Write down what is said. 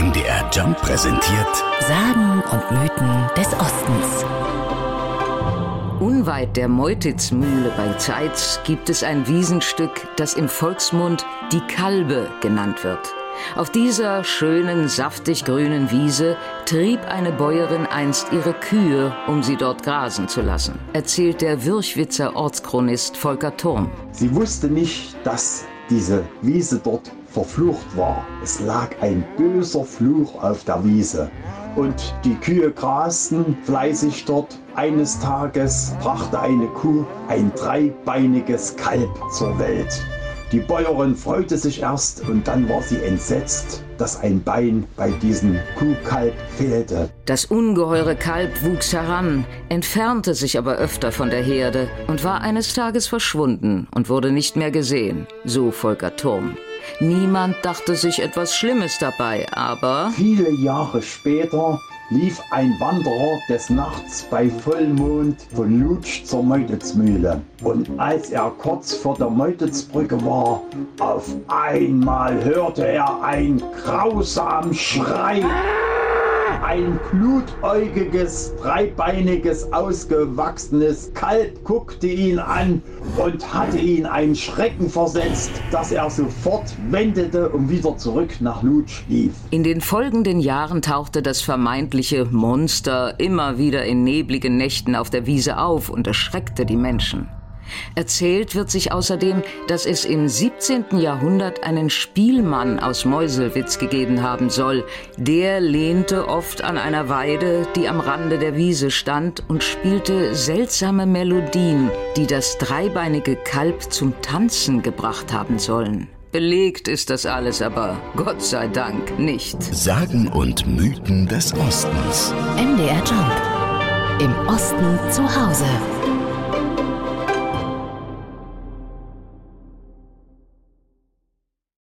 MDR Jump präsentiert Sagen und Mythen des Ostens. Unweit der Meutitzmühle bei Zeitz gibt es ein Wiesenstück, das im Volksmund die Kalbe genannt wird. Auf dieser schönen, saftig grünen Wiese trieb eine Bäuerin einst ihre Kühe, um sie dort grasen zu lassen, erzählt der Würchwitzer Ortschronist Volker Turm. Sie wusste nicht, dass diese Wiese dort verflucht war. Es lag ein böser Fluch auf der Wiese. Und die Kühe grasten fleißig dort. Eines Tages brachte eine Kuh ein dreibeiniges Kalb zur Welt. Die Bäuerin freute sich erst und dann war sie entsetzt, dass ein Bein bei diesem Kuhkalb fehlte. Das ungeheure Kalb wuchs heran, entfernte sich aber öfter von der Herde und war eines Tages verschwunden und wurde nicht mehr gesehen, so Volker Turm. Niemand dachte sich etwas Schlimmes dabei, aber Viele Jahre später lief ein Wanderer des Nachts bei Vollmond von Lutsch zur Meutitzmühle. Und als er kurz vor der Meutitzbrücke war, auf einmal hörte er einen grausamen Schrei. Ein glutäugiges, dreibeiniges, ausgewachsenes Kalb guckte ihn an und hatte ihn einen Schrecken versetzt, dass er sofort wendete und wieder zurück nach Lutsch lief. in den folgenden Jahren tauchte das vermeintliche Monster immer wieder in nebligen Nächten auf der Wiese auf und erschreckte die Menschen. Erzählt wird sich außerdem, dass es im 17. Jahrhundert einen Spielmann aus Meuselwitz gegeben haben soll. Der lehnte oft an einer Weide, die am Rande der Wiese stand, und spielte seltsame Melodien, die das dreibeinige Kalb zum Tanzen gebracht haben sollen. Belegt ist das alles aber, Gott sei Dank, nicht. Sagen und Mythen des Ostens. MDR Jump. Im Osten zu Hause.